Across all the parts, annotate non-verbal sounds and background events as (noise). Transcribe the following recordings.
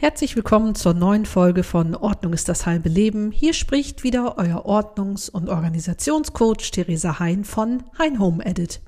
Herzlich willkommen zur neuen Folge von Ordnung ist das halbe Leben. Hier spricht wieder euer Ordnungs- und Organisationscoach Theresa Hein von Hein Home Edit.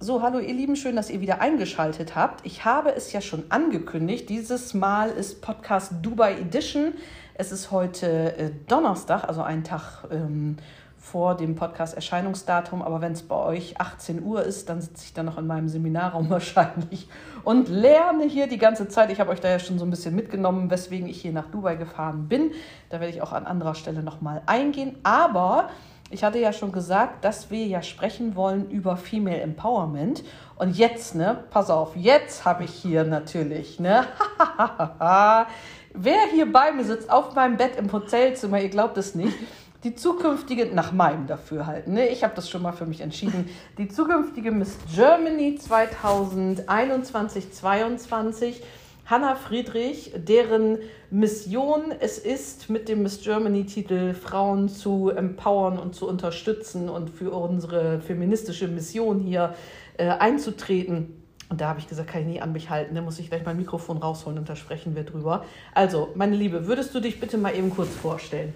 So, hallo ihr Lieben, schön, dass ihr wieder eingeschaltet habt. Ich habe es ja schon angekündigt, dieses Mal ist Podcast Dubai Edition. Es ist heute äh, Donnerstag, also ein Tag ähm, vor dem Podcast-Erscheinungsdatum. Aber wenn es bei euch 18 Uhr ist, dann sitze ich dann noch in meinem Seminarraum (laughs) wahrscheinlich und lerne hier die ganze Zeit. Ich habe euch da ja schon so ein bisschen mitgenommen, weswegen ich hier nach Dubai gefahren bin. Da werde ich auch an anderer Stelle nochmal eingehen. Aber ich hatte ja schon gesagt, dass wir ja sprechen wollen über Female Empowerment. Und jetzt, ne, pass auf, jetzt habe ich hier natürlich, ne, (laughs) wer hier bei mir sitzt, auf meinem Bett im Hotelzimmer, ihr glaubt es nicht, die zukünftige, nach meinem Dafürhalten, ne, ich habe das schon mal für mich entschieden, (laughs) die zukünftige Miss Germany 2021-22, Hanna Friedrich, deren Mission es ist, mit dem Miss Germany-Titel Frauen zu empowern und zu unterstützen und für unsere feministische Mission hier äh, einzutreten. Und da habe ich gesagt, kann ich nie an mich halten, da muss ich gleich mein Mikrofon rausholen und da sprechen wir drüber. Also, meine Liebe, würdest du dich bitte mal eben kurz vorstellen?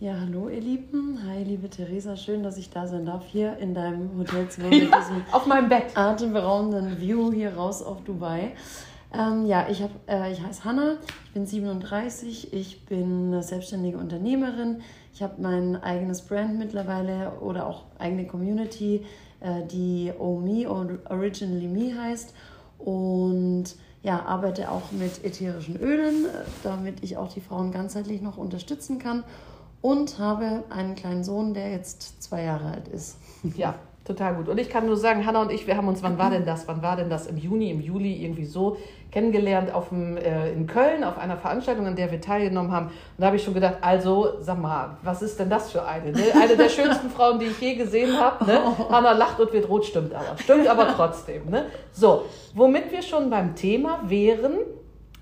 Ja, hallo ihr Lieben. Hi, liebe Theresa. Schön, dass ich da sein darf hier in deinem Hotelzimmer (laughs) mit diesem auf meinem Bett. atemberaubenden View hier raus auf Dubai. Ähm, ja, ich, hab, äh, ich heiße Hanna, ich bin 37, ich bin eine selbstständige Unternehmerin. Ich habe mein eigenes Brand mittlerweile oder auch eigene Community, äh, die OME Originally Me heißt. Und ja, arbeite auch mit ätherischen Ölen, äh, damit ich auch die Frauen ganzheitlich noch unterstützen kann und habe einen kleinen Sohn, der jetzt zwei Jahre alt ist. Ja, total gut. Und ich kann nur sagen, Hanna und ich, wir haben uns, wann war denn das? Wann war denn das? Im Juni, im Juli irgendwie so kennengelernt auf dem, äh, in Köln auf einer Veranstaltung, an der wir teilgenommen haben. Und da habe ich schon gedacht, also sag mal, was ist denn das für eine? Ne? Eine der schönsten (laughs) Frauen, die ich je gesehen habe. Ne? Oh. (laughs) Hanna lacht und wird rot, stimmt aber. Stimmt aber trotzdem. Ne? So, womit wir schon beim Thema wären,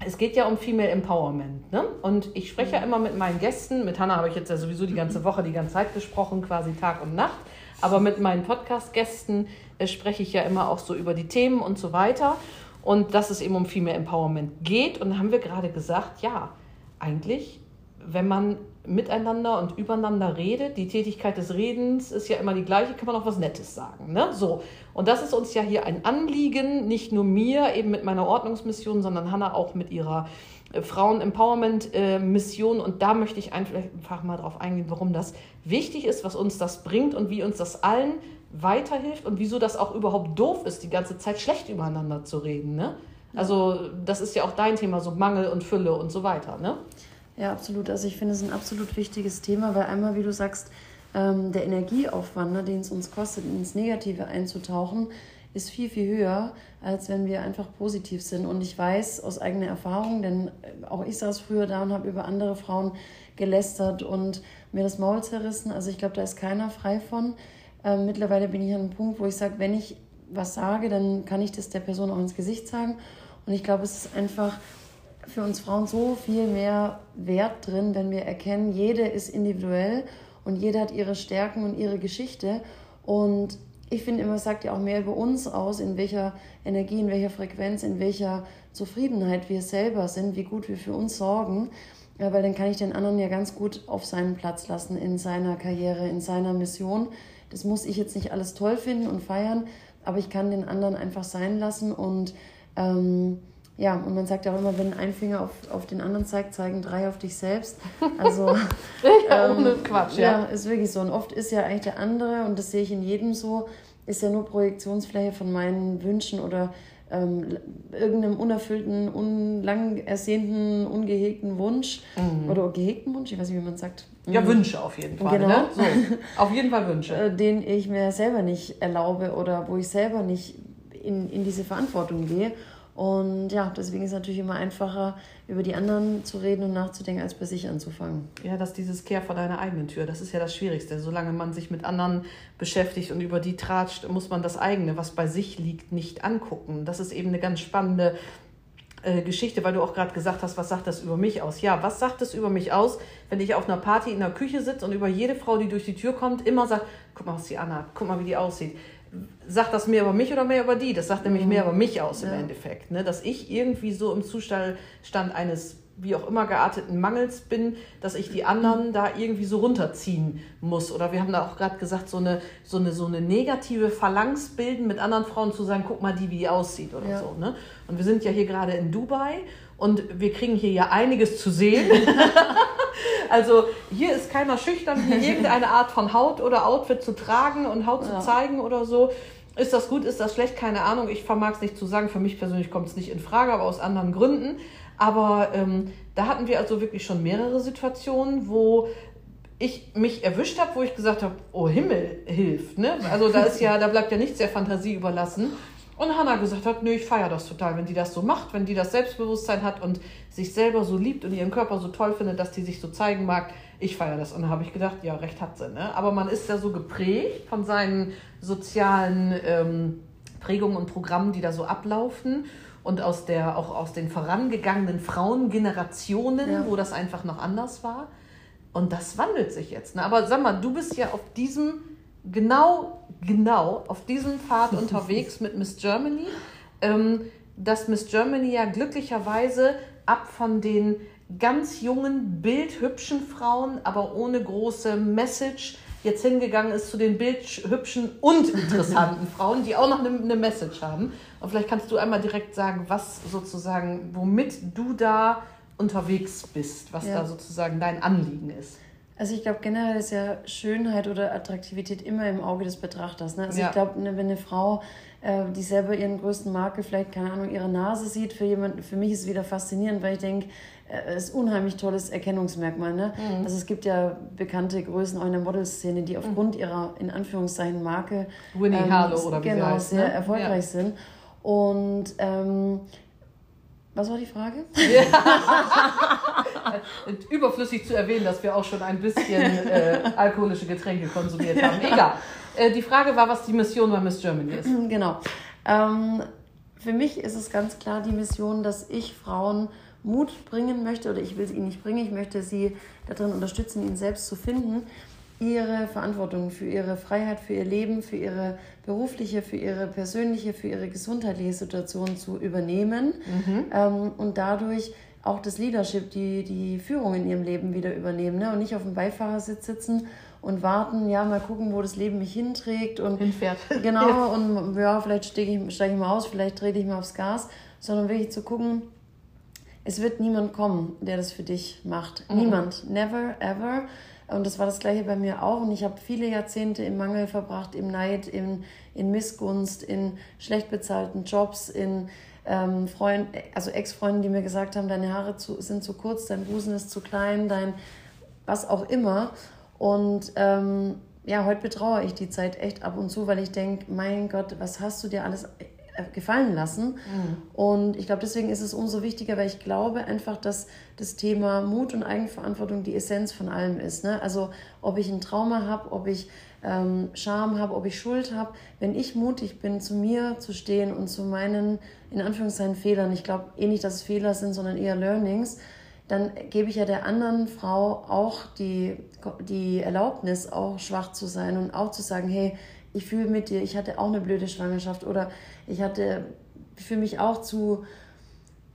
es geht ja um Female Empowerment. Ne? Und ich spreche ja immer mit meinen Gästen, mit Hannah habe ich jetzt ja sowieso die ganze Woche, die ganze Zeit gesprochen, quasi Tag und Nacht. Aber mit meinen Podcast-Gästen äh, spreche ich ja immer auch so über die Themen und so weiter. Und dass es eben um Female Empowerment geht. Und da haben wir gerade gesagt, ja, eigentlich, wenn man miteinander und übereinander redet. Die Tätigkeit des Redens ist ja immer die gleiche, kann man auch was Nettes sagen. Ne? So. Und das ist uns ja hier ein Anliegen, nicht nur mir eben mit meiner Ordnungsmission, sondern Hanna auch mit ihrer äh, Frauen-Empowerment-Mission. Und da möchte ich einfach mal drauf eingehen, warum das wichtig ist, was uns das bringt und wie uns das allen weiterhilft und wieso das auch überhaupt doof ist, die ganze Zeit schlecht übereinander zu reden. Ne? Also das ist ja auch dein Thema, so Mangel und Fülle und so weiter. Ne? Ja, absolut. Also ich finde es ein absolut wichtiges Thema, weil einmal, wie du sagst, ähm, der Energieaufwand, ne, den es uns kostet, ins Negative einzutauchen, ist viel, viel höher, als wenn wir einfach positiv sind. Und ich weiß aus eigener Erfahrung, denn äh, auch ich saß früher da und habe über andere Frauen gelästert und mir das Maul zerrissen. Also ich glaube, da ist keiner frei von. Ähm, mittlerweile bin ich an einem Punkt, wo ich sage, wenn ich was sage, dann kann ich das der Person auch ins Gesicht sagen. Und ich glaube, es ist einfach für uns Frauen so viel mehr Wert drin, wenn wir erkennen, jede ist individuell und jede hat ihre Stärken und ihre Geschichte. Und ich finde immer, es sagt ja auch mehr über uns aus, in welcher Energie, in welcher Frequenz, in welcher Zufriedenheit wir selber sind, wie gut wir für uns sorgen. Ja, weil dann kann ich den anderen ja ganz gut auf seinen Platz lassen in seiner Karriere, in seiner Mission. Das muss ich jetzt nicht alles toll finden und feiern, aber ich kann den anderen einfach sein lassen und ähm, ja, und man sagt ja auch immer, wenn ein Finger auf, auf den anderen zeigt, zeigen drei auf dich selbst. (laughs) Also ja, ohne ähm, Quatsch, ja. ja. ist wirklich so. Und oft ist ja eigentlich der andere, und das sehe ich in jedem so, ist ja nur Projektionsfläche von meinen Wünschen oder ähm, irgendeinem unerfüllten, un, lang ersehnten, ungehegten Wunsch mhm. oder gehegten Wunsch, ich weiß nicht, wie man sagt. Ja, Wünsche auf jeden Fall. Genau. Ne? So, auf jeden Fall Wünsche. Äh, den ich mir selber nicht erlaube oder wo ich selber nicht in, in diese Verantwortung gehe. Und ja, deswegen ist es natürlich immer einfacher, über die anderen zu reden und nachzudenken, als bei sich anzufangen. Ja, dass dieses Kehr vor deiner eigenen Tür, das ist ja das Schwierigste. Solange man sich mit anderen beschäftigt und über die tratscht, muss man das eigene, was bei sich liegt, nicht angucken. Das ist eben eine ganz spannende äh, Geschichte, weil du auch gerade gesagt hast, was sagt das über mich aus? Ja, was sagt es über mich aus, wenn ich auf einer Party in der Küche sitze und über jede Frau, die durch die Tür kommt, immer sagt, guck mal, was die anhat, guck mal, wie die aussieht sagt das mehr über mich oder mehr über die? Das sagt nämlich Mhm. mehr über mich aus im Ja. Endeffekt. Ne? Dass ich irgendwie so im Zustand Stand eines wie auch immer gearteten Mangels bin, dass ich die anderen da irgendwie so runterziehen muss. Oder wir haben da auch gerade gesagt, so eine, so, eine, so eine negative Phalanx bilden mit anderen Frauen zu sagen, guck mal die, wie die aussieht oder Ja. so. Ne? Und wir sind ja hier gerade in Dubai und wir kriegen hier ja einiges zu sehen. (laughs) (laughs) Also hier ist keiner schüchtern, hier irgendeine Art von Haut oder Outfit zu tragen und Haut Ja. zu zeigen oder so. Ist das gut, ist das schlecht? Keine Ahnung. Ich vermag es nicht zu sagen. Für mich persönlich kommt es nicht in Frage, aber aus anderen Gründen. Aber ähm, da hatten wir also wirklich schon mehrere Situationen, wo ich mich erwischt habe, wo ich gesagt habe, oh Himmel, hilft. Ne? Also da ist ja, da bleibt ja nichts der Fantasie überlassen. Und Hannah gesagt hat, nö, ich feiere das total, wenn die das so macht, wenn die das Selbstbewusstsein hat und sich selber so liebt und ihren Körper so toll findet, dass die sich so zeigen mag. Ich feiere das. Und da habe ich gedacht, ja, recht hat sie. Ne? Aber man ist ja so geprägt von seinen sozialen ähm, Prägungen und Programmen, die da so ablaufen. Und aus der, auch aus den vorangegangenen Frauengenerationen, Ja. wo das einfach noch anders war. Und das wandelt sich jetzt. Ne? Aber sag mal, du bist ja auf diesem, genau, genau, auf diesem Pfad (laughs) unterwegs mit Miss Germany. Ähm, dass Miss Germany ja glücklicherweise ab von den ganz jungen, bildhübschen Frauen, aber ohne große Message, jetzt hingegangen ist zu den bildhübschen und (laughs) interessanten Frauen, die auch noch eine, eine Message haben. Und vielleicht kannst du einmal direkt sagen, was sozusagen, womit du da unterwegs bist, was Ja. da sozusagen dein Anliegen ist. Also ich glaube generell ist ja Schönheit oder Attraktivität immer im Auge des Betrachters. Ne? Also Ja. ich glaube, ne, wenn eine Frau, äh, die selber ihren größten Makel, vielleicht, keine Ahnung, ihre Nase sieht, für jemanden, für mich ist es wieder faszinierend, weil ich denke, äh, es ist ein unheimlich tolles Erkennungsmerkmal. Ne? Mhm. Also es gibt ja bekannte Größen auch in der Modelszene, die aufgrund ihrer, in Anführungszeichen, Marke Winnie Harlow oder wie sie genau, heißt, sehr ne? erfolgreich sind. Und ähm, was war die Frage? (laughs) Und überflüssig zu erwähnen, dass wir auch schon ein bisschen äh, alkoholische Getränke konsumiert haben. Egal. Äh, die Frage war, was die Mission bei Miss Germany ist. (clears throat) Genau. Ähm, für mich ist es ganz klar die Mission, dass ich Frauen Mut bringen möchte, oder ich will sie ihnen nicht bringen, ich möchte sie darin unterstützen, ihn selbst zu finden, ihre Verantwortung für ihre Freiheit, für ihr Leben, für ihre berufliche, für ihre persönliche, für ihre gesundheitliche Situation zu übernehmen ähm, und dadurch auch das Leadership, die, die Führung in ihrem Leben wieder übernehmen ne? und nicht auf dem Beifahrersitz sitzen und warten, ja, mal gucken, wo das Leben mich hinträgt und Hinfährt. (laughs) Genau, und ja, vielleicht steige ich, steige ich mal aus, vielleicht trete ich mal aufs Gas, sondern wirklich zu gucken, es wird niemand kommen, der das für dich macht. Niemand. Never, ever. Und das war das gleiche bei mir auch. Und ich habe viele Jahrzehnte im Mangel verbracht, im Neid, in, in Missgunst, in schlecht bezahlten Jobs, in ähm, Freund, also Ex-Freunden, die mir gesagt haben, deine Haare zu, sind zu kurz, dein Busen ist zu klein, dein was auch immer. Und ähm, ja, heute betraue ich die Zeit echt ab und zu, weil ich denke, mein Gott, was hast du dir alles gefallen lassen? Und ich glaube, deswegen ist es umso wichtiger, weil ich glaube einfach, dass das Thema Mut und Eigenverantwortung die Essenz von allem ist. Ne? Also ob ich ein Trauma habe, ob ich ähm, Scham habe, ob ich Schuld habe, wenn ich mutig bin, zu mir zu stehen und zu meinen, in Anführungszeichen, Fehlern, ich glaube eh nicht, dass es Fehler sind, sondern eher Learnings, dann gebe ich ja der anderen Frau auch die, die Erlaubnis, auch schwach zu sein und auch zu sagen, hey, ich fühle mit dir, ich hatte auch eine blöde Schwangerschaft oder ich hatte, ich fühle mich auch zu,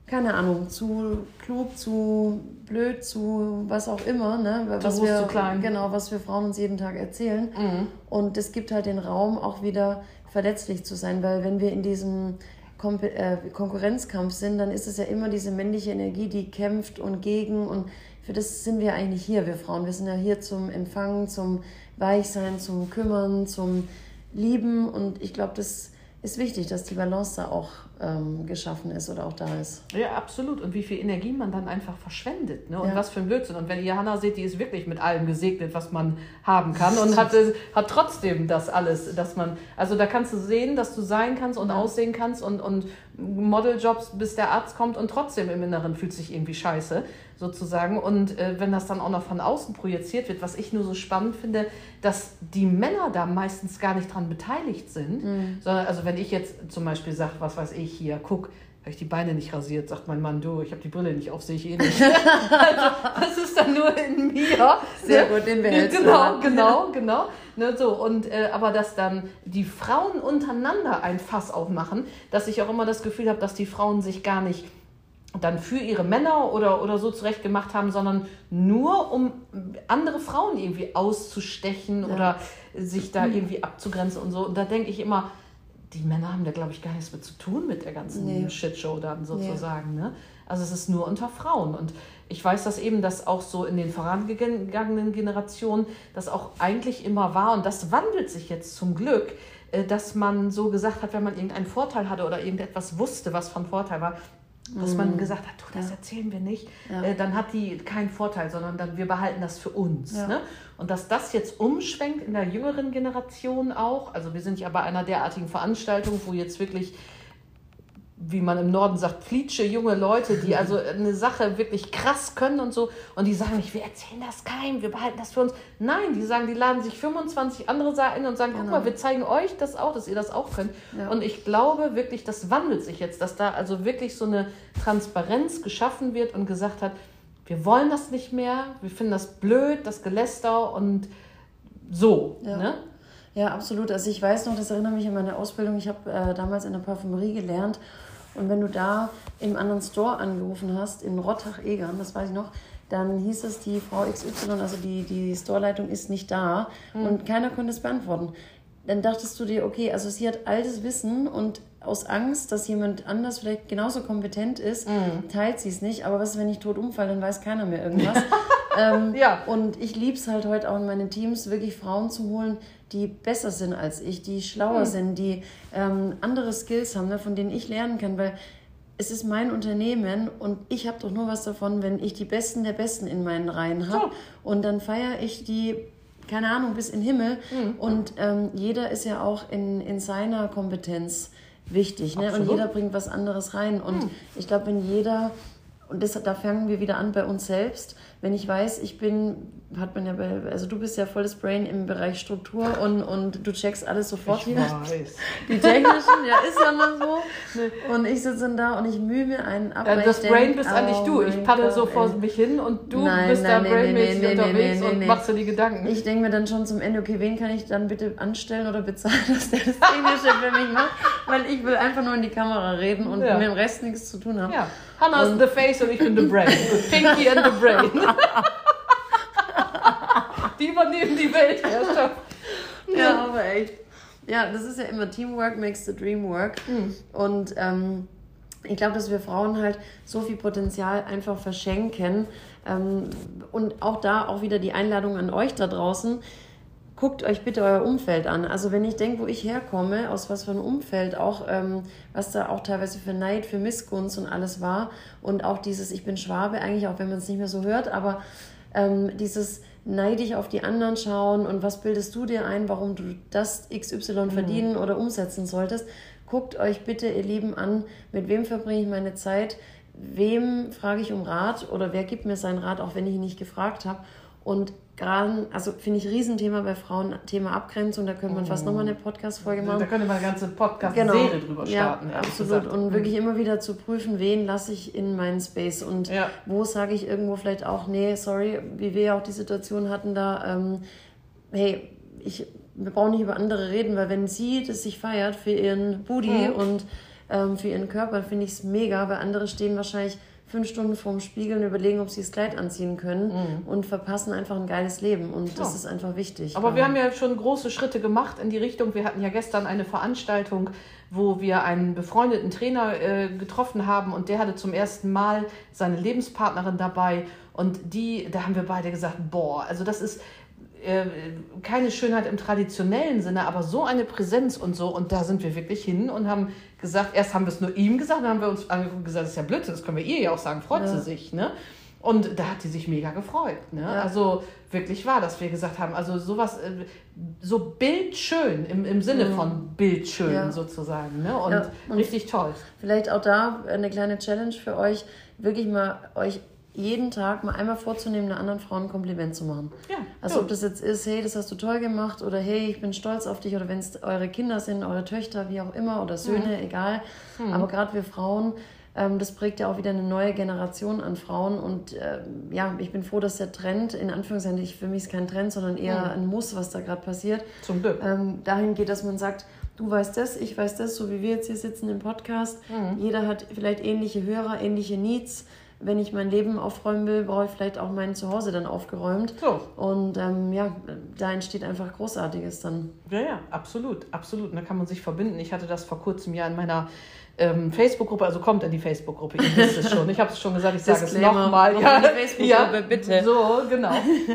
keine Ahnung, zu klug, zu blöd, zu was auch immer, ne? Was groß, wir, zu klein. Genau, was wir Frauen uns jeden Tag erzählen. Mhm. Und es gibt halt den Raum, auch wieder verletzlich zu sein, weil wenn wir in diesem Kom äh, Konkurrenzkampf sind, dann ist es ja immer diese männliche Energie, die kämpft und gegen und für das sind wir eigentlich hier, wir Frauen. Wir sind ja hier zum Empfangen, zum Weichsein, zum Kümmern, zum Lieben. Und ich glaube, das ist wichtig, dass die Balance da auch ähm, geschaffen ist oder auch da ist. Ja, absolut. Und wie viel Energie man dann einfach verschwendet. Ne? Und Ja. was für ein Blödsinn. Und wenn ihr Hannah seht, die ist wirklich mit allem gesegnet, was man haben kann. Und hat, (laughs) hat trotzdem das alles, dass man, also da kannst du sehen, dass du sein kannst und Ja. aussehen kannst und, und Modeljobs, bis der Arzt kommt und trotzdem im Inneren fühlt sich irgendwie scheiße, sozusagen. Und äh, wenn das dann auch noch von außen projiziert wird, was ich nur so spannend finde, dass die Männer da meistens gar nicht dran beteiligt sind, sondern also wenn ich jetzt zum Beispiel sage, was weiß ich hier, guck, habe ich die Beine nicht rasiert, sagt mein Mann, du, ich habe die Brille nicht auf, sehe ich eh nicht. (laughs) also, das ist dann nur in mir. Sehr gut, den behältst Genau, genau, genau. Ne, so, und, äh, aber dass dann die Frauen untereinander ein Fass aufmachen, dass ich auch immer das Gefühl habe, dass die Frauen sich gar nicht dann für ihre Männer oder, oder so zurecht gemacht haben, sondern nur um andere Frauen irgendwie auszustechen ja. oder sich da (clears throat) irgendwie abzugrenzen und so. Und da denke ich immer, die Männer haben da, glaube ich, gar nichts mit zu tun mit der ganzen nee. Shitshow dann sozusagen. Nee. Ne? Also es ist nur unter Frauen. Und ich weiß das eben, dass auch so in den vorangegangenen Generationen das auch eigentlich immer war. Und das wandelt sich jetzt zum Glück, äh, dass man so gesagt hat, wenn man irgendeinen Vorteil hatte oder irgendetwas wusste, was von Vorteil war, dass man mhm. gesagt hat, du, das ja. erzählen wir nicht, ja. äh, dann hat die keinen Vorteil, sondern dann wir behalten das für uns. Ja. Ne? Und dass das jetzt umschwenkt in der jüngeren Generation auch, also wir sind ja bei einer derartigen Veranstaltung, wo jetzt wirklich wie man im Norden sagt, flitsche junge Leute, die also (laughs) eine Sache wirklich krass können und so. Und die sagen nicht, wir erzählen das keinem, wir behalten das für uns. Nein, die sagen, die laden sich 25 andere ein und sagen, guck genau. mal, wir zeigen euch das auch, dass ihr das auch könnt. Ja. Und ich glaube wirklich, das wandelt sich jetzt, dass da also wirklich so eine Transparenz geschaffen wird und gesagt hat, wir wollen das nicht mehr, wir finden das blöd, das Geläster und so. Ja. Ne? Ja, absolut. Also ich weiß noch, das erinnert mich an meine Ausbildung. Ich habe äh, damals in der Parfümerie gelernt und wenn du da im anderen Store angerufen hast, in Rottach-Egern, das weiß ich noch, dann hieß es, die Frau XY, also die, die Storeleitung ist nicht da mhm. und keiner konnte es beantworten. Dann dachtest du dir, okay, also sie hat altes Wissen und aus Angst, dass jemand anders vielleicht genauso kompetent ist, mhm. teilt sie es nicht. Aber was ist, wenn ich tot umfalle, dann weiß keiner mehr irgendwas. (laughs) ähm, ja. Und ich liebe es halt heute auch in meinen Teams, wirklich Frauen zu holen, die besser sind als ich, die schlauer mhm. sind, die ähm, andere Skills haben, ne, von denen ich lernen kann, weil es ist mein Unternehmen und ich habe doch nur was davon, wenn ich die Besten der Besten in meinen Reihen habe. So. Und dann feiere ich die, keine Ahnung, bis in den Himmel. Mhm. Und ähm, jeder ist ja auch in, in seiner Kompetenz wichtig. Ne? Und jeder bringt was anderes rein. Und mhm. ich glaube, wenn jeder, und das, da fangen wir wieder an bei uns selbst, wenn ich weiß, ich bin, hat man ja bei, also du bist ja volles Brain im Bereich Struktur und, und du checkst alles sofort ich hier. Weiß. (laughs) Die technischen, ja, ist ja mal so. Und ich sitze dann da und ich mühe mir einen ab. Ja, das Brain denk, bist oh eigentlich du. Ich paddel so vor ey. mich hin und du nein, bist nein, da nee, brainmäßig nee, nee, unterwegs und machst dir die Gedanken. Ich denke mir dann schon zum Ende, okay, wen kann ich dann bitte anstellen oder bezahlen, (laughs) dass der das Technische für mich macht? Weil ich will einfach nur in die Kamera reden und ja. mit dem Rest nichts zu tun haben. Ja. Hannah ist the face und ich bin the brain. (laughs) Pinky and the brain. die übernehmen die Weltherrschaft. Ja, aber echt. Ja, das ist ja immer Teamwork makes the dream work. Mhm. Und ähm, ich glaube, dass wir Frauen halt so viel Potenzial einfach verschenken. Ähm, und auch da auch wieder die Einladung an euch da draußen guckt euch bitte euer Umfeld an. Also wenn ich denke, wo ich herkomme, aus was für einem Umfeld, auch ähm, was da auch teilweise für Neid, für Missgunst und alles war und auch dieses, ich bin Schwabe eigentlich, auch wenn man es nicht mehr so hört, aber ähm, dieses neidig auf die anderen schauen und was bildest du dir ein, warum du das XY mhm. verdienen oder umsetzen solltest. Guckt euch bitte, ihr Lieben, an, mit wem verbringe ich meine Zeit, wem frage ich um Rat oder wer gibt mir seinen Rat, auch wenn ich ihn nicht gefragt habe. Und gerade, also finde ich Riesenthema bei Frauen, Thema Abgrenzung, da könnte man fast nochmal eine Podcast-Folge machen. Da könnte man eine ganze Podcast-Serie genau. drüber starten. Ja, absolut. Und mhm. wirklich immer wieder zu prüfen, wen lasse ich in meinen Space und ja. wo sage ich irgendwo vielleicht auch, nee, sorry, wie wir ja auch die Situation hatten da, ähm, hey, ich, wir brauchen nicht über andere reden, weil wenn sie das sich feiert für ihren Booty mhm. und ähm, für ihren Körper, finde ich es mega, weil andere stehen wahrscheinlich fünf Stunden vorm Spiegel und überlegen, ob sie das Kleid anziehen können mhm. und verpassen einfach ein geiles Leben. Und das ist einfach wichtig. Aber wir haben ja schon große Schritte gemacht in die Richtung. Wir hatten ja gestern eine Veranstaltung, wo wir einen befreundeten Trainer äh, getroffen haben und der hatte zum ersten Mal seine Lebenspartnerin dabei. Und die, da haben wir beide gesagt, boah, also das ist, keine Schönheit im traditionellen Sinne, aber so eine Präsenz und so. Und da sind wir wirklich hin und haben gesagt, erst haben wir es nur ihm gesagt, dann haben wir uns angeguckt und gesagt, das ist ja Blödsinn, das können wir ihr ja auch sagen, freut ja. sie sich. Ne? Und da hat sie sich mega gefreut. Ne? Ja. Also wirklich war, dass wir gesagt haben, also sowas, äh, so bildschön im, im Sinne mhm. von bildschön ja. sozusagen. Ne? Und, und richtig toll. Vielleicht auch da eine kleine Challenge für euch, wirklich mal euch jeden Tag mal einmal vorzunehmen, einer anderen Frau ein Kompliment zu machen. Ja, Also ob das jetzt ist, hey, das hast du toll gemacht oder hey, ich bin stolz auf dich oder wenn es eure Kinder sind, eure Töchter, wie auch immer oder Söhne, egal. Aber gerade wir Frauen, ähm, das prägt ja auch wieder eine neue Generation an Frauen und ähm, ja, ich bin froh, dass der Trend, in Anführungszeichen, ich, für mich ist kein Trend, sondern eher ein Muss, was da gerade passiert, Zum Glück. ähm, dahin geht, dass man sagt, du weißt das, ich weiß das, so wie wir jetzt hier sitzen im Podcast. Jeder hat vielleicht ähnliche Hörer, ähnliche Needs. Wenn ich mein Leben aufräumen will, brauche ich vielleicht auch mein Zuhause dann aufgeräumt. So. Und ähm, ja, da entsteht einfach Großartiges dann. Ja, ja, absolut, absolut. Und da kann man sich verbinden. Ich hatte das vor kurzem ja in meiner ähm, Facebook-Gruppe, also kommt in die Facebook-Gruppe, ihr wisst es schon. Ich habe es schon gesagt, ich sage es nochmal. in die Facebook-Gruppe, bitte. So, genau.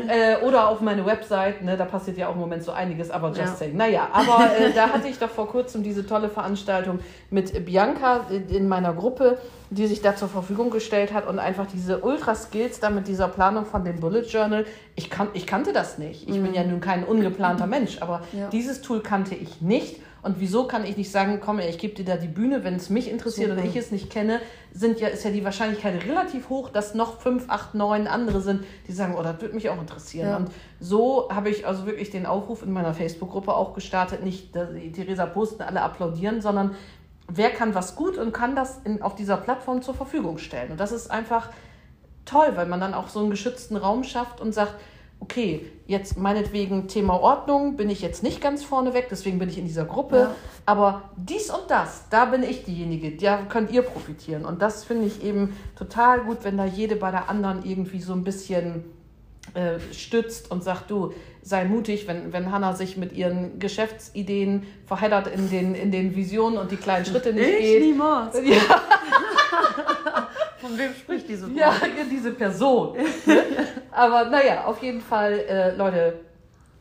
äh, oder auf meine Website, ne, da passiert ja auch im Moment so einiges, aber just Ja. saying. Naja, aber äh, da hatte ich doch vor kurzem diese tolle Veranstaltung mit Bianca in- in meiner Gruppe, die sich da zur Verfügung gestellt hat und einfach diese Ultra-Skills da mit dieser Planung von dem Bullet Journal. Ich, kan ich kannte das nicht. Ich bin ja nun kein ungeplanter Mensch, aber Mhm. Ja. dieses Tool kannte ich nicht. Und wieso kann ich nicht sagen, komm, ich gebe dir da die Bühne, wenn es mich interessiert Super. oder ich es nicht kenne, sind ja, ist ja die Wahrscheinlichkeit relativ hoch, dass noch fünf, acht, neun andere sind, die sagen, oh, das würde mich auch interessieren. Ja. Und so habe ich also wirklich den Aufruf in meiner Facebook-Gruppe auch gestartet, nicht dass die Theresa posten, alle applaudieren, sondern wer kann was gut und kann das in, auf dieser Plattform zur Verfügung stellen. Und das ist einfach toll, weil man dann auch so einen geschützten Raum schafft und sagt, okay, jetzt meinetwegen Thema Ordnung bin ich jetzt nicht ganz vorne weg, deswegen bin ich in dieser Gruppe, Ja. aber dies und das, da bin ich diejenige, da könnt ihr profitieren. Und das finde ich eben total gut, wenn da jede bei der anderen irgendwie so ein bisschen äh, stützt und sagt, du, sei mutig, wenn, wenn Hannah sich mit ihren Geschäftsideen verheddert in den, in den Visionen und die kleinen Schritte nicht geht. niemals. (laughs) Ja, Von wem spricht diese Frau? ja, diese Person. Aber naja, auf jeden Fall, äh, Leute,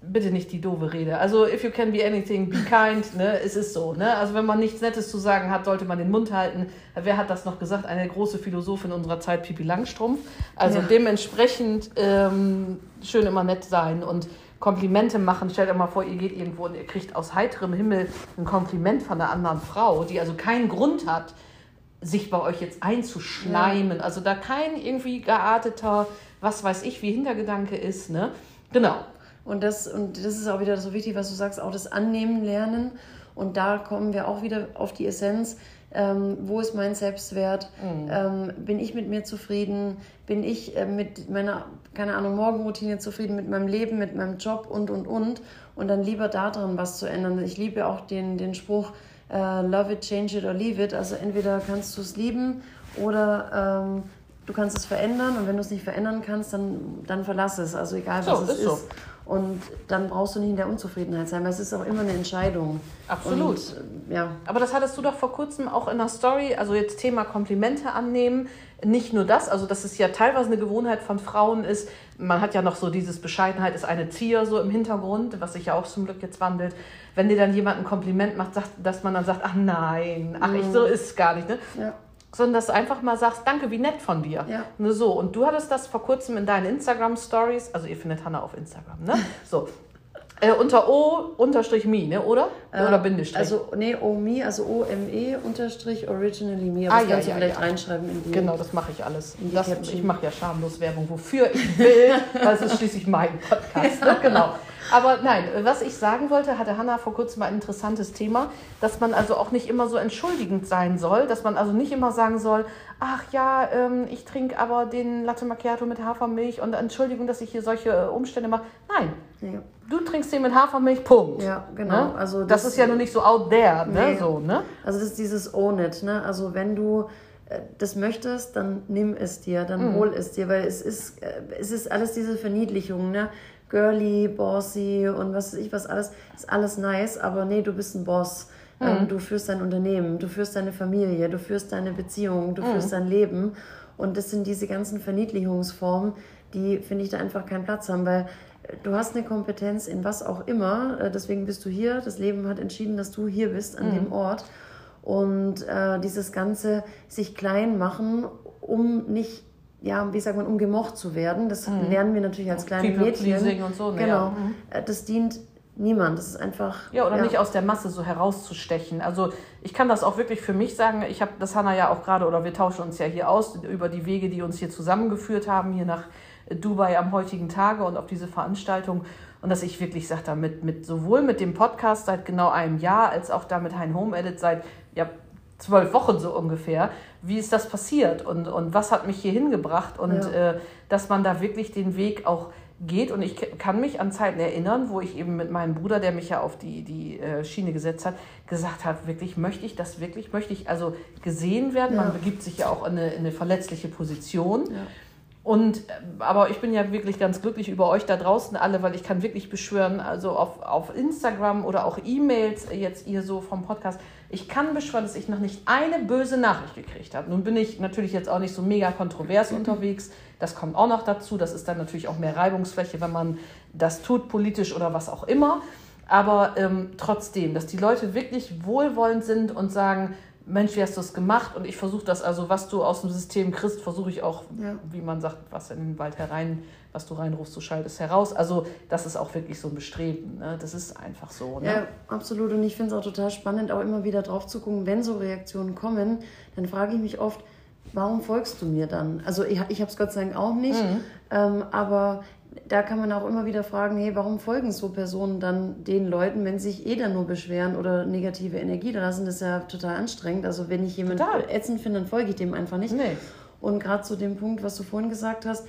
bitte nicht die doofe Rede. Also, if you can be anything, be kind, ne? Es ist so, ne? Also, wenn man nichts Nettes zu sagen hat, sollte man den Mund halten. Wer hat das noch gesagt? Eine große Philosophin unserer Zeit, Pipi Langstrumpf. Also, Ja. dementsprechend ähm, schön immer nett sein und Komplimente machen. Stellt euch mal vor, ihr geht irgendwo und ihr kriegt aus heiterem Himmel ein Kompliment von einer anderen Frau, die also keinen Grund hat, sich bei euch jetzt einzuschleimen. Also da kein irgendwie gearteter, was weiß ich, wie Hintergedanke ist, ne? Genau. Und das, und das ist auch wieder so wichtig, was du sagst, auch das Annehmen lernen. Und da kommen wir auch wieder auf die Essenz. Ähm, wo ist mein Selbstwert? Ähm, bin ich mit mir zufrieden? Bin ich äh, mit meiner, keine Ahnung, Morgenroutine zufrieden, mit meinem Leben, mit meinem Job und, und, und? Und dann lieber daran was zu ändern. Ich liebe auch den, den Spruch, äh, love it, change it or leave it. Also entweder kannst du es lieben oder ähm, du kannst es verändern. Und wenn du es nicht verändern kannst, dann, dann verlass es. Also egal, So, was es ist so. ist. Und dann brauchst du nicht in der Unzufriedenheit sein, weil es ist auch immer eine Entscheidung. Absolut. Und, äh, ja. Aber das hattest du doch vor kurzem auch in der Story, also jetzt Thema Komplimente annehmen. Nicht nur das, also dass es ja teilweise eine Gewohnheit von Frauen ist. Man hat ja noch so dieses Bescheidenheit ist eine Zier so im Hintergrund, was sich ja auch zum Glück jetzt wandelt. Wenn dir dann jemand ein Kompliment macht, sagt, dass man dann sagt, ach nein, ach ich, so ist es gar nicht. Ne? Ja. Sondern dass du einfach mal sagst, danke, wie nett von dir. Ja. Nur so. Und du hattest das vor kurzem in deinen Instagram-Stories, also ihr findet Hannah auf Instagram, ne? (laughs) So. Äh, unter O unterstrich me, ne? Oder? Oder Bindestrich. Also, nee, OME, also O-M-E unterstrich originally me. Aber Ah, das ja, kannst ja, du vielleicht ja. reinschreiben in die. Genau, das mache ich alles. Das, ich mache ja schamlos Werbung, wofür ich will, (laughs) weil es ist schließlich mein Podcast. Ne? Genau. Aber nein, was ich sagen wollte, hatte Hanna vor kurzem mal ein interessantes Thema, dass man also auch nicht immer so entschuldigend sein soll, dass man also nicht immer sagen soll, ach ja, ähm, ich trinke aber den Latte Macchiato mit Hafermilch und Entschuldigung, dass ich hier solche äh, Umstände mache. Nein, Ja. du trinkst den mit Hafermilch, Punkt. Ja, genau. Ne? Also das, das- ist ja nur nicht so out there, ne? Nee. So, ne? Also das ist dieses Own it, ne? Also wenn du äh, das möchtest, dann nimm es dir, dann hol es dir, weil es ist, äh, es ist alles diese Verniedlichung, ne? Girly, bossy und was weiß ich was alles, ist alles nice, aber nee, du bist ein Boss. Ähm, du führst dein Unternehmen, du führst deine Familie, du führst deine Beziehung, du führst dein Leben. Und das sind diese ganzen Verniedlichungsformen, die, finde ich, da einfach keinen Platz haben, weil du hast eine Kompetenz in was auch immer, äh, deswegen bist du hier. Das Leben hat entschieden, dass du hier bist, an dem Ort. Und äh, dieses ganze sich klein machen, um nicht, ja, wie sagt man, um gemocht zu werden, das lernen wir natürlich als kleine Mädchen. People-pleasing und so, ne, Genau. ja. Äh, Das dient Niemand. Das ist einfach. Ja, oder ja. nicht aus der Masse so herauszustechen. Also ich kann das auch wirklich für mich sagen. Ich habe das Hanna ja auch gerade, oder wir tauschen uns ja hier aus über die Wege, die uns hier zusammengeführt haben, hier nach Dubai am heutigen Tage und auf diese Veranstaltung. Und dass ich wirklich sage, damit mit sowohl mit dem Podcast seit genau einem Jahr, als auch da mit Hein Home Edit seit ja, zwölf Wochen so ungefähr. Wie ist das passiert und, und was hat mich hier hingebracht? Und ja. äh, dass man da wirklich den Weg auch geht. Und ich kann mich an Zeiten erinnern, wo ich eben mit meinem Bruder, der mich ja auf die, die äh, Schiene gesetzt hat, gesagt hat, wirklich, möchte ich das wirklich, möchte ich also gesehen werden? Ja. Man begibt sich ja auch in eine, in eine verletzliche Position. Ja. Und, äh, aber ich bin ja wirklich ganz glücklich über euch da draußen alle, weil ich kann wirklich beschwören, also auf, auf Instagram oder auch E-Mails, jetzt ihr so vom Podcast, ich kann beschwören, dass ich noch nicht eine böse Nachricht gekriegt habe. Nun bin ich natürlich jetzt auch nicht so mega kontrovers unterwegs. Das kommt auch noch dazu. Das ist dann natürlich auch mehr Reibungsfläche, wenn man das tut, politisch oder was auch immer. Aber ähm, trotzdem, dass die Leute wirklich wohlwollend sind und sagen, Mensch, wie hast du das gemacht? Und ich versuche das, also was du aus dem System kriegst, versuche ich auch, ja. wie man sagt, was in den Wald herein, was du reinrufst, du schaltest heraus. Also das ist auch wirklich so ein Bestreben. Ne? Das ist einfach so. Ne? Ja, absolut. Und ich finde es auch total spannend, auch immer wieder drauf zu gucken, wenn so Reaktionen kommen, dann frage ich mich oft, warum folgst du mir dann? Also ich, ich habe es Gott sei Dank auch nicht, mhm. ähm, aber da kann man auch immer wieder fragen, hey, warum folgen so Personen dann den Leuten, wenn sie sich eh dann nur beschweren oder negative Energie da lassen? Das ist ja total anstrengend. Also wenn ich jemanden ätzend finde, dann folge ich dem einfach nicht. Nee. Und gerade zu dem Punkt, was du vorhin gesagt hast,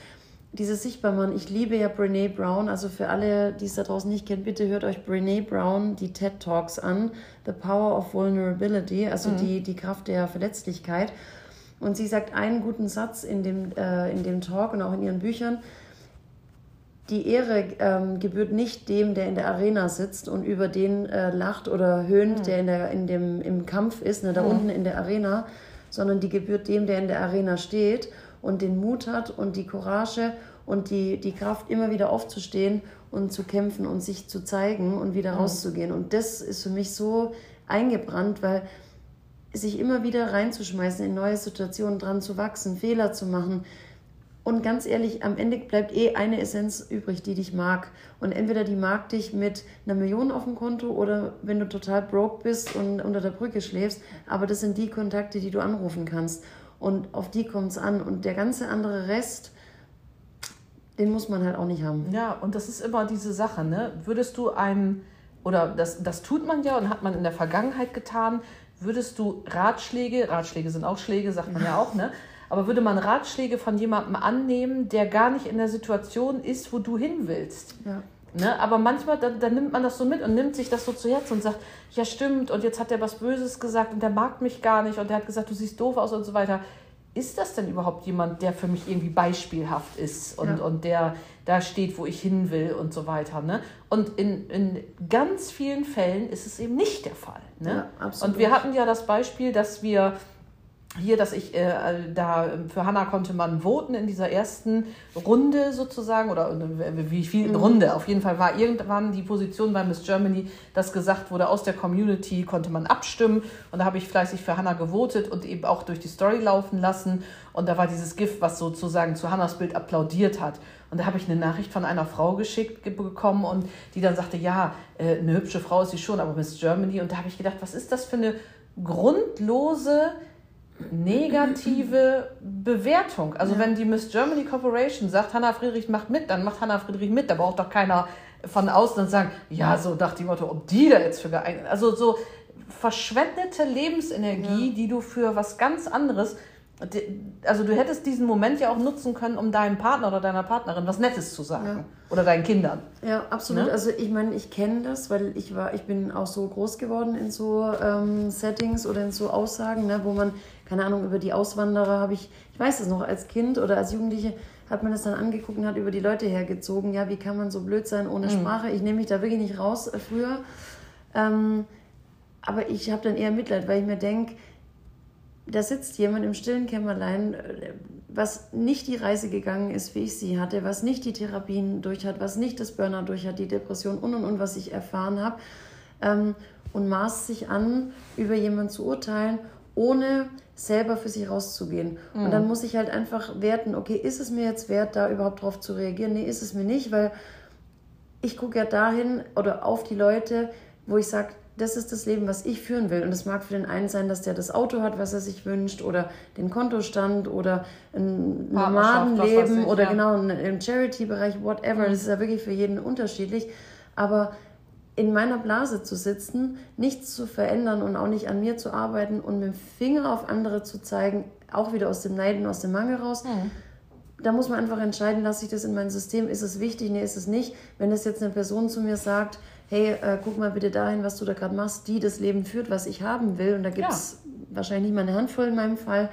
dieses Sichtbarmachen. Ich liebe ja Brene Brown. Also für alle, die es da draußen nicht kennen, bitte hört euch Brene Brown die TED Talks an. The Power of Vulnerability, also mhm. die, die Kraft der Verletzlichkeit. Und sie sagt einen guten Satz in dem, äh, in dem Talk und auch in ihren Büchern die Ehre ähm, gebührt nicht dem, der in der Arena sitzt und über den äh, lacht oder höhnt, mhm. der, in der in dem, im Kampf ist, ne, da mhm. unten in der Arena, sondern die gebührt dem, der in der Arena steht und den Mut hat und die Courage und die, die Kraft, immer wieder aufzustehen und zu kämpfen und sich zu zeigen und wieder mhm. rauszugehen. Und das ist für mich so eingebrannt, weil sich immer wieder reinzuschmeißen in neue Situationen, dran zu wachsen, Fehler zu machen, und ganz ehrlich, am Ende bleibt eh eine Essenz übrig, die dich mag. Und entweder die mag dich mit einer Million auf dem Konto oder wenn du total broke bist und unter der Brücke schläfst. Aber das sind die Kontakte, die du anrufen kannst. Und auf die kommt es an. Und der ganze andere Rest, den muss man halt auch nicht haben. Ja, und das ist immer diese Sache, ne? Würdest du einem, oder das, das tut man ja und hat man in der Vergangenheit getan, würdest du Ratschläge, Ratschläge sind auch Schläge, sagt man ja auch, ne? Aber würde man Ratschläge von jemandem annehmen, der gar nicht in der Situation ist, wo du hin willst? Ja. Ne? Aber manchmal, dann, dann nimmt man das so mit und nimmt sich das so zu Herzen und sagt, ja stimmt, und jetzt hat er was Böses gesagt und der mag mich gar nicht und der hat gesagt, du siehst doof aus und so weiter. Ist das denn überhaupt jemand, der für mich irgendwie beispielhaft ist und, ja. und der da steht, wo ich hin will und so weiter? Ne? Und in, in ganz vielen Fällen ist es eben nicht der Fall. Ne? Ja, und wir hatten ja das Beispiel, dass wir hier, dass ich äh, da für Hanna konnte man voten in dieser ersten Runde sozusagen oder äh, wie viel mhm. Runde. Auf jeden Fall war irgendwann die Position bei Miss Germany, dass gesagt wurde, aus der Community konnte man abstimmen und da habe ich fleißig für Hanna gewotet und eben auch durch die Story laufen lassen und da war dieses Gift, was sozusagen zu Hannas Bild applaudiert hat. Und da habe ich eine Nachricht von einer Frau geschickt bekommen und die dann sagte, ja, äh, eine hübsche Frau ist sie schon, aber Miss Germany. Und da habe ich gedacht, was ist das für eine grundlose negative Bewertung. Also ja. wenn die Miss Germany Corporation sagt, Hannah Friedrich macht mit, dann macht Hannah Friedrich mit. Da braucht doch keiner von außen und sagen, ja, so dachte die Motto, ob die da jetzt für geeignet. Also so verschwendete Lebensenergie, ja. die du für was ganz anderes also du hättest diesen Moment ja auch nutzen können, um deinem Partner oder deiner Partnerin was Nettes zu sagen. Ja. Oder deinen Kindern. Ja, absolut. Ne? Also ich meine, ich kenne das, weil ich war, ich bin auch so groß geworden in so ähm, Settings oder in so Aussagen, ne, wo man, keine Ahnung, über die Auswanderer habe ich, ich weiß es noch, als Kind oder als Jugendliche hat man das dann angeguckt und hat über die Leute hergezogen. Ja, wie kann man so blöd sein ohne mhm. Sprache? Ich nehme mich da wirklich nicht raus äh, früher. Ähm, aber ich habe dann eher Mitleid, weil ich mir denke, da sitzt jemand im stillen Kämmerlein, äh, was nicht die Reise gegangen ist, wie ich sie hatte, was nicht die Therapien durch hat, was nicht das Burnout durch hat, die Depression und und und, was ich erfahren habe, ähm, und maßt sich an, über jemanden zu urteilen, ohne selber für sich rauszugehen. Mhm. Und dann muss ich halt einfach werten, okay, ist es mir jetzt wert, da überhaupt drauf zu reagieren? Nee, ist es mir nicht, weil ich gucke ja dahin oder auf die Leute, wo ich sage, das ist das Leben, was ich führen will. Und es mag für den einen sein, dass der das Auto hat, was er sich wünscht, oder den Kontostand oder ein Nomadenleben oder ja. genau im Charity-Bereich, whatever. Mhm. Das ist ja wirklich für jeden unterschiedlich. Aber in meiner Blase zu sitzen, nichts zu verändern und auch nicht an mir zu arbeiten und mit dem Finger auf andere zu zeigen, auch wieder aus dem Neiden, aus dem Mangel raus. Mhm. Da muss man einfach entscheiden, lasse ich das in mein System, ist es wichtig, nee, ist es nicht. Wenn das jetzt eine Person zu mir sagt, hey, äh, guck mal bitte dahin, was du da gerade machst, die das Leben führt, was ich haben will, und da gibt es ja. wahrscheinlich nicht mal eine Handvoll in meinem Fall,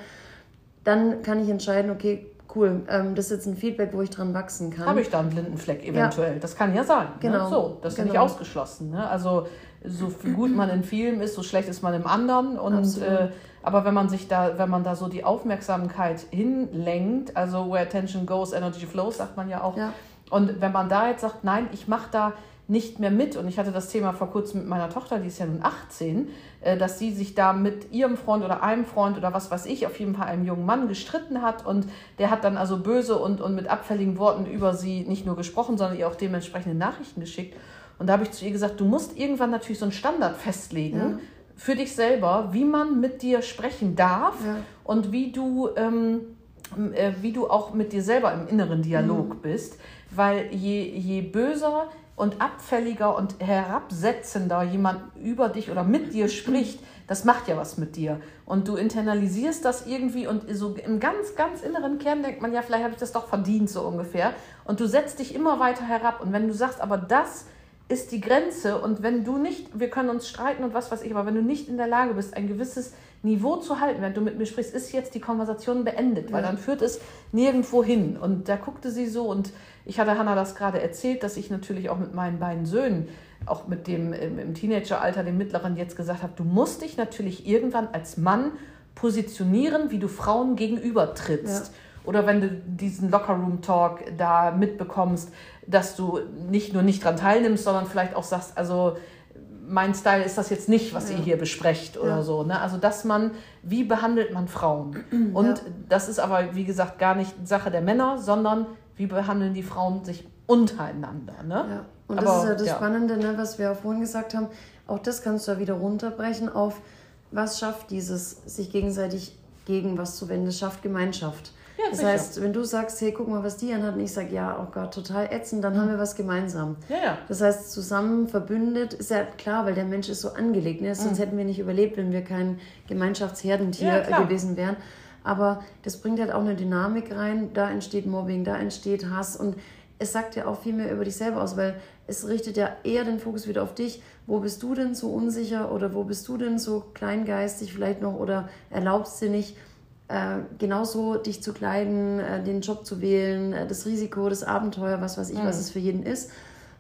dann kann ich entscheiden, okay, cool, ähm, das ist jetzt ein Feedback, wo ich dran wachsen kann. Habe ich da einen blinden Fleck eventuell? Ja. Das kann ja sein. Ne? Genau. Ne? So, das ist genau. nicht ausgeschlossen. Ne? Also so gut man in vielem ist, so schlecht ist man im anderen. Und äh, aber wenn man sich da, wenn man da so die Aufmerksamkeit hinlenkt, also where attention goes, energy flows, sagt man ja auch. Ja. Und wenn man da jetzt sagt, nein, ich mache da nicht mehr mit. Und ich hatte das Thema vor kurzem mit meiner Tochter, die ist ja nun 18, äh, dass sie sich da mit ihrem Freund oder einem Freund oder was weiß ich, auf jeden Fall einem jungen Mann gestritten hat. Und der hat dann also böse und, und mit abfälligen Worten über sie nicht nur gesprochen, sondern ihr auch dementsprechende Nachrichten geschickt. Und da habe ich zu ihr gesagt, du musst irgendwann natürlich so einen Standard festlegen. Ja. Für dich selber, wie man mit dir sprechen darf ja. und wie du, ähm, äh, wie du auch mit dir selber im inneren Dialog mhm. bist. Weil je, je böser, und abfälliger und herabsetzender jemand über dich oder mit dir spricht, das macht ja was mit dir. Und du internalisierst das irgendwie und so im ganz, ganz inneren Kern denkt man, ja, vielleicht habe ich das doch verdient, so ungefähr. Und du setzt dich immer weiter herab. Und wenn du sagst, aber das ist die Grenze und wenn du nicht, wir können uns streiten und was weiß ich, aber wenn du nicht in der Lage bist, ein gewisses Niveau zu halten, wenn du mit mir sprichst, ist jetzt die Konversation beendet, weil dann führt es nirgendwo hin. Und da guckte sie so und ich hatte Hannah das gerade erzählt, dass ich natürlich auch mit meinen beiden Söhnen, auch mit dem im Teenageralter, dem mittleren, jetzt gesagt habe, du musst dich natürlich irgendwann als Mann positionieren, wie du Frauen gegenüber trittst. Ja. Oder wenn du diesen Lockerroom-Talk da mitbekommst, dass du nicht nur nicht dran teilnimmst, sondern vielleicht auch sagst, also mein Style ist das jetzt nicht, was ja. ihr hier besprecht oder ja. so. Ne? Also, dass man, wie behandelt man Frauen? (clears throat) Und ja. das ist aber, wie gesagt, gar nicht Sache der Männer, sondern wie behandeln die Frauen sich untereinander. Ne? Ja. Und das Aber, ist ja das. Spannende, ne, was wir auch vorhin gesagt haben. Auch das kannst du ja wieder runterbrechen auf, was schafft dieses, sich gegenseitig gegen was zu wenden. Das schafft Gemeinschaft. Ja, das sicher. heißt, wenn du sagst, hey, guck mal, was die anhat, und ich sage, ja, oh Gott, total ätzend, dann haben wir was gemeinsam. Ja, ja. Das heißt, zusammen verbündet ist ja klar, weil der Mensch ist so angelegt. Ne? Sonst mhm. hätten wir nicht überlebt, wenn wir kein Gemeinschaftsherdentier ja, gewesen wären aber das bringt halt auch eine Dynamik rein. Da entsteht Mobbing, da entsteht Hass und es sagt ja auch viel mehr über dich selber aus, weil es richtet ja eher den Fokus wieder auf dich. Wo bist du denn so unsicher oder wo bist du denn so kleingeistig vielleicht noch oder erlaubst dir nicht, äh, genauso dich zu kleiden, äh, den Job zu wählen, äh, das Risiko, das Abenteuer, was weiß ich, mhm. was es für jeden ist,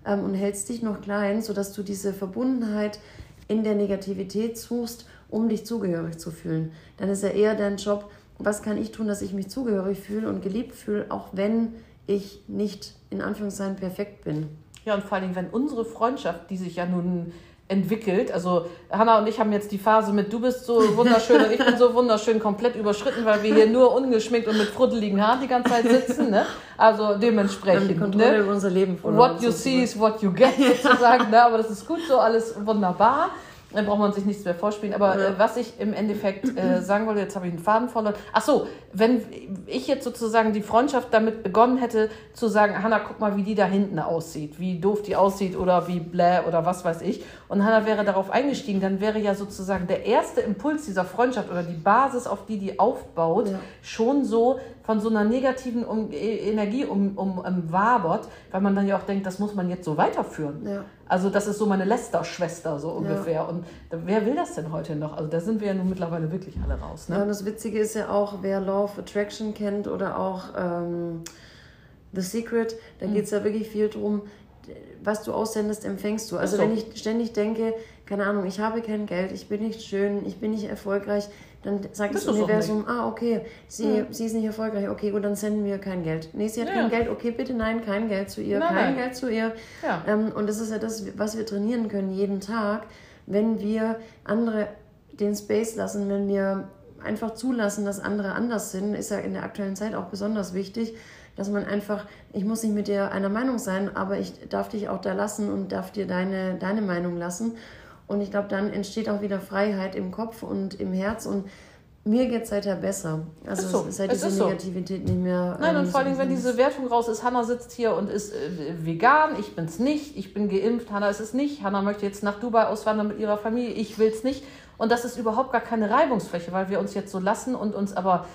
ähm, und hältst dich noch klein, sodass du diese Verbundenheit in der Negativität suchst, um dich zugehörig zu fühlen. Dann ist ja eher dein Job, was kann ich tun, dass ich mich zugehörig fühle und geliebt fühle, auch wenn ich nicht in Anführungszeichen perfekt bin. Ja, und vor allem, wenn unsere Freundschaft, die sich ja nun entwickelt. Also Hanna und ich haben jetzt die Phase mit du bist so wunderschön und ich bin so wunderschön komplett überschritten, weil wir hier nur ungeschminkt und mit fruddeligen Haaren die ganze Zeit sitzen. Ne? Also dementsprechend. Die Kontrolle ne? über unser Leben What you see is what you get sozusagen. ne? Aber das ist gut so, alles wunderbar. Dann braucht man sich nichts mehr vorspielen. Aber ja. äh, was ich im Endeffekt äh, (clears throat) sagen wollte, jetzt habe ich einen Faden verloren. Ach so, wenn ich jetzt sozusagen die Freundschaft damit begonnen hätte, zu sagen, Hanna, guck mal, wie die da hinten aussieht, wie doof die aussieht oder wie bläh oder was weiß ich. Und Hanna wäre darauf eingestiegen, dann wäre ja sozusagen der erste Impuls dieser Freundschaft oder die Basis, auf die die aufbaut, ja. schon so von so einer negativen um, e, Energie um, um, um wabert, weil man dann ja auch denkt, das muss man jetzt so weiterführen. Ja. Also das ist so meine Lester-Schwester so ungefähr. Ja. Und wer will das denn heute noch? Also da sind wir ja nun mittlerweile wirklich alle raus. Ne? Ja, und das Witzige ist ja auch, wer Law of Attraction kennt oder auch ähm, The Secret, da mhm. geht es ja wirklich viel darum, was du aussendest, empfängst du. Also so. wenn ich ständig denke, keine Ahnung, ich habe kein Geld, ich bin nicht schön, ich bin nicht erfolgreich, dann sagt das, das Universum, ah, okay, sie, ja. sie ist nicht erfolgreich, okay, gut, dann senden wir kein Geld. Nee, sie hat ja. kein Geld, okay, bitte nein, kein Geld zu ihr, nein, kein nein. Geld zu ihr. Ja. Ähm, und das ist ja das, was wir trainieren können jeden Tag, wenn wir andere den Space lassen, wenn wir einfach zulassen, dass andere anders sind, ist ja in der aktuellen Zeit auch besonders wichtig, dass man einfach, ich muss nicht mit dir einer Meinung sein, aber ich darf dich auch da lassen und darf dir deine, deine Meinung lassen. Und ich glaube, dann entsteht auch wieder Freiheit im Kopf und im Herz und mir geht es seither besser. Also so. es ist halt Es diese ist so. Negativität nicht mehr. Nein, ähm, und vor so allem, wenn präsent. diese Wertung raus ist, Hanna sitzt hier und ist äh, vegan, ich bin's nicht, ich bin geimpft, Hanna ist es nicht, Hanna möchte jetzt nach Dubai auswandern mit ihrer Familie, ich will's nicht. Und das ist überhaupt gar keine Reibungsfläche, weil wir uns jetzt so lassen und uns aber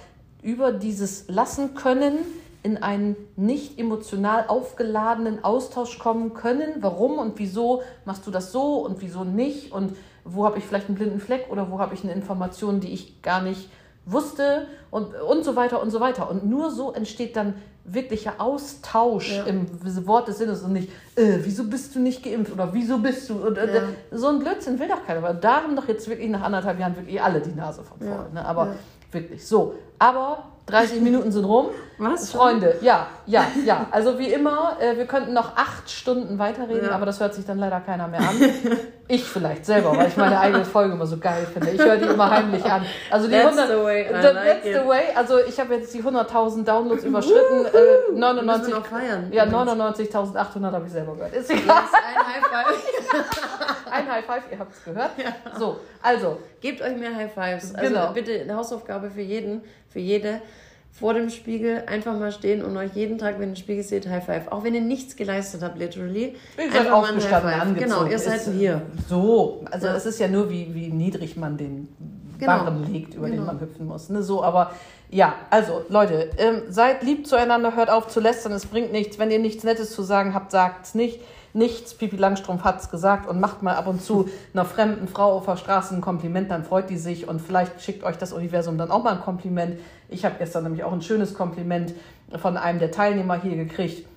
über dieses Lassen können in einen nicht emotional aufgeladenen Austausch kommen können. Warum und wieso machst du das so und wieso nicht? Und wo habe ich vielleicht einen blinden Fleck oder wo habe ich eine Information, die ich gar nicht wusste und, und so weiter und so weiter. Und nur so entsteht dann wirklicher Austausch Ja. im Wort des Sinnes und nicht, äh, wieso bist du nicht geimpft oder wieso bist du. Und, Ja. So ein Blödsinn will doch keiner. Weil da haben doch jetzt wirklich nach anderthalb Jahren wirklich alle die Nase von voll. Ja. Ne? Aber wirklich so. Aber 30 Minuten sind rum. Was? Freunde, ja, ja, ja. Also wie immer, äh, wir könnten noch acht Stunden weiterreden, Ja. aber das hört sich dann leider keiner mehr an. (laughs) Ich vielleicht selber, weil ich meine eigene Folge immer so geil finde. Ich höre die immer heimlich an. Also die That's 100, the way I that- like that's it. the way. Also ich habe jetzt die 100.000 Downloads überschritten. Äh, 99, Müssen wir noch feiern. ja, 99.800 habe ich selber gehört. Ist egal. Ist ein High Five. (laughs) Ein High Five, ihr habt es gehört. (laughs) So, also, Gebt euch mehr High Fives. Also Genau. bitte eine Hausaufgabe für jeden, für jede. Vor dem Spiegel einfach mal stehen und euch jeden Tag, wenn ihr den Spiegel seht, High Five. Auch wenn ihr nichts geleistet habt, literally. Ihr einfach seid mal ein aufgestanden, High Five. Genau, ihr seid Ist, hier. So, also Ja. es ist ja nur, wie, wie niedrig man den Genau. Barren legt, über den Genau. man hüpfen muss. Ne? So, aber ja, also Leute, ähm, seid lieb zueinander, hört auf zu lästern, es bringt nichts. Wenn ihr nichts Nettes zu sagen habt, sagt's nicht. Nichts, Pipi Langstrumpf hat's gesagt und macht mal ab und zu einer fremden Frau auf der Straße ein Kompliment, dann freut die sich und vielleicht schickt euch das Universum dann auch mal ein Kompliment. Ich habe gestern nämlich auch ein schönes Kompliment von einem der Teilnehmer hier gekriegt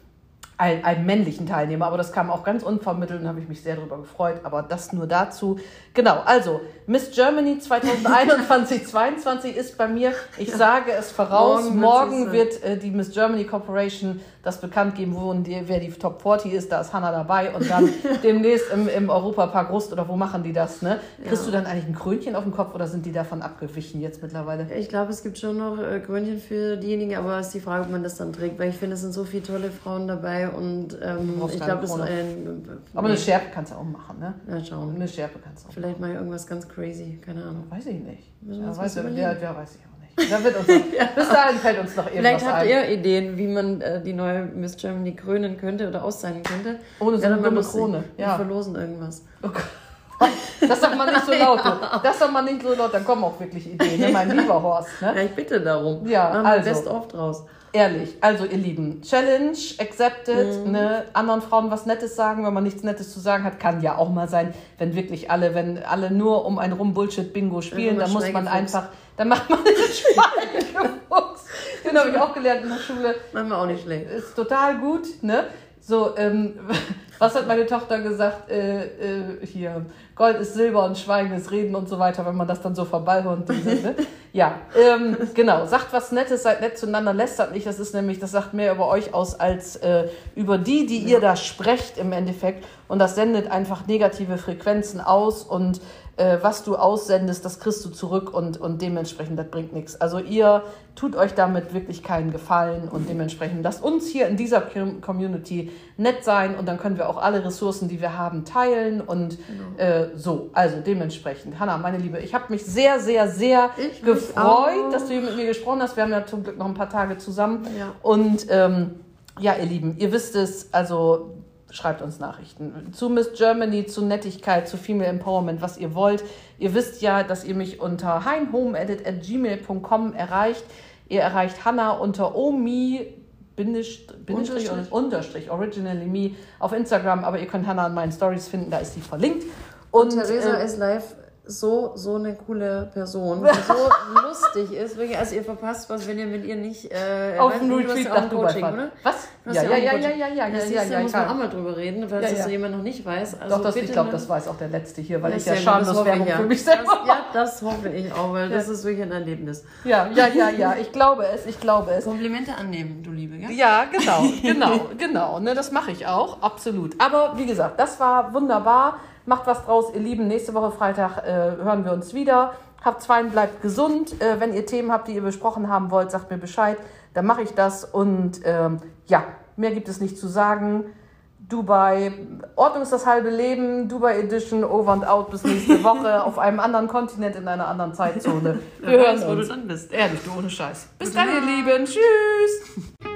einen, einen männlichen Teilnehmer, aber das kam auch ganz unvermittelt und habe ich mich sehr darüber gefreut. Aber das nur dazu. Genau, also Miss Germany 2021, 22 (laughs) ist bei mir, ich sage es voraus, Morgen morgen, wird äh, die Miss Germany Corporation das bekannt geben, wo die, wer die Top 40 ist, da ist Hannah dabei und dann (laughs) demnächst im, im Europapark Rust oder wo machen die das, ne? Kriegst Ja. du dann eigentlich ein Krönchen auf dem Kopf oder sind die davon abgewichen jetzt mittlerweile? Ich glaube, es gibt schon noch äh, Gründchen für diejenigen, aber es ist die Frage, ob man das dann trägt, weil ich finde, es sind so viele tolle Frauen dabei und ähm, ich glaube, es ist ein. Aber eine Schärpe kannst du auch machen, ne? Ja, schauen. Eine Schärpe kannst du auch Vielleicht mal irgendwas ganz crazy, keine Ahnung. Weiß ich nicht. Wir Ja, weiß, ja, ja, ja, weiß ich auch nicht. Da wird uns noch, (laughs) Bis dahin fällt uns noch irgendwas Vielleicht habt ein. ihr Ideen, wie man äh, die neue Miss Germany krönen könnte oder auszeichnen könnte. Ohne so eine dumme. Krone. Wir Ja. verlosen irgendwas. Oh Gott. Das sagt man nicht so laut. (laughs) Das sagt man nicht so laut, dann kommen auch wirklich Ideen, ne? mein lieber Horst. Ja, Ne? ich bitte darum. Ja, Machen wir also. Best of draus. Ehrlich, also ihr Lieben, Challenge accepted, Mhm. ne? anderen Frauen was Nettes sagen, wenn man nichts Nettes zu sagen hat, kann ja auch mal sein, wenn wirklich alle, wenn alle nur um ein rum Bullshit-Bingo spielen, dann muss man einfach, dann macht man (laughs) den Schweigefuchs. Den habe ich auch gelernt in der Schule. Machen wir auch nicht schlecht. ist total gut, ne? So, ähm, was hat meine Tochter gesagt? Äh, äh, hier, Gold ist Silber und Schweigen ist Reden und so weiter, wenn man das dann so verballhornt. Ne? (laughs) Ja, ähm, genau. Sagt was Nettes, seid nett zueinander, lästert nicht. Das ist nämlich, das sagt mehr über euch aus als äh, über die, die ihr da sprecht im Endeffekt. Und das sendet einfach negative Frequenzen aus und äh, was du aussendest, das kriegst du zurück und, und dementsprechend, das bringt nichts. Also ihr tut euch damit wirklich keinen Gefallen und dementsprechend lasst uns hier in dieser Com- Community nett sein und dann können wir auch alle Ressourcen, die wir haben, teilen und äh, so. Also dementsprechend. Hanna, meine Liebe, ich habe mich sehr, sehr, sehr Ich gefreut, dass du hier mit mir gesprochen hast. Wir haben ja zum Glück noch ein paar Tage zusammen. Ja. Und ähm, ja, ihr Lieben, ihr wisst es, also schreibt uns Nachrichten zu Miss Germany, zu Nettigkeit, zu Female Empowerment, was ihr wollt. Ihr wisst ja, dass ihr mich unter heinhomeedit.gmail.com erreicht. Ihr erreicht Hannah unter omi Bindestrich, Unterstrich. und Unterstrich, originally me auf Instagram, aber ihr könnt Hannah an meinen Stories finden, da ist sie verlinkt. Und, Theresa äh, ist live so, so eine coole Person, die so (laughs) lustig ist. Wirklich, also ihr verpasst was, wenn ihr mit ihr nicht... Äh, auf dem Retreat nach Dubai Coaching, fahren. oder? Was? Ja, ja, ja, ja, ja, ja, Ja, ja, ja, ja, muss man auch mal drüber reden, falls Ja, das ja. jemand noch nicht weiß. Also Doch, das, ich glaube, das weiß auch der Letzte hier, weil Ja, ich ja das schamlos Werbung ja. für mich selber Das, ja, das hoffe ich auch, weil das ist wirklich ein Erlebnis. Ja, ja, ja, ja, ich glaube es, ich glaube es. Komplimente annehmen, du Liebe, gell? Ja, genau, genau, genau. Ne, das mache ich auch, absolut. Aber wie gesagt, das war wunderbar. Macht was draus, ihr Lieben. Nächste Woche Freitag äh, hören wir uns wieder. Habt fein, bleibt gesund. Äh, wenn ihr Themen habt, die ihr besprochen haben wollt, sagt mir Bescheid. dann mache ich das. Und ähm, ja, mehr gibt es nicht zu sagen. Dubai, Ordnung ist das halbe Leben, Dubai Edition, over and out bis nächste (laughs) Woche auf einem anderen Kontinent in einer anderen Zeitzone. Wir hören uns. Wo du dann bist. Ehrlich, du ohne Scheiß. Bis dann, ihr Lieben. Tschüss.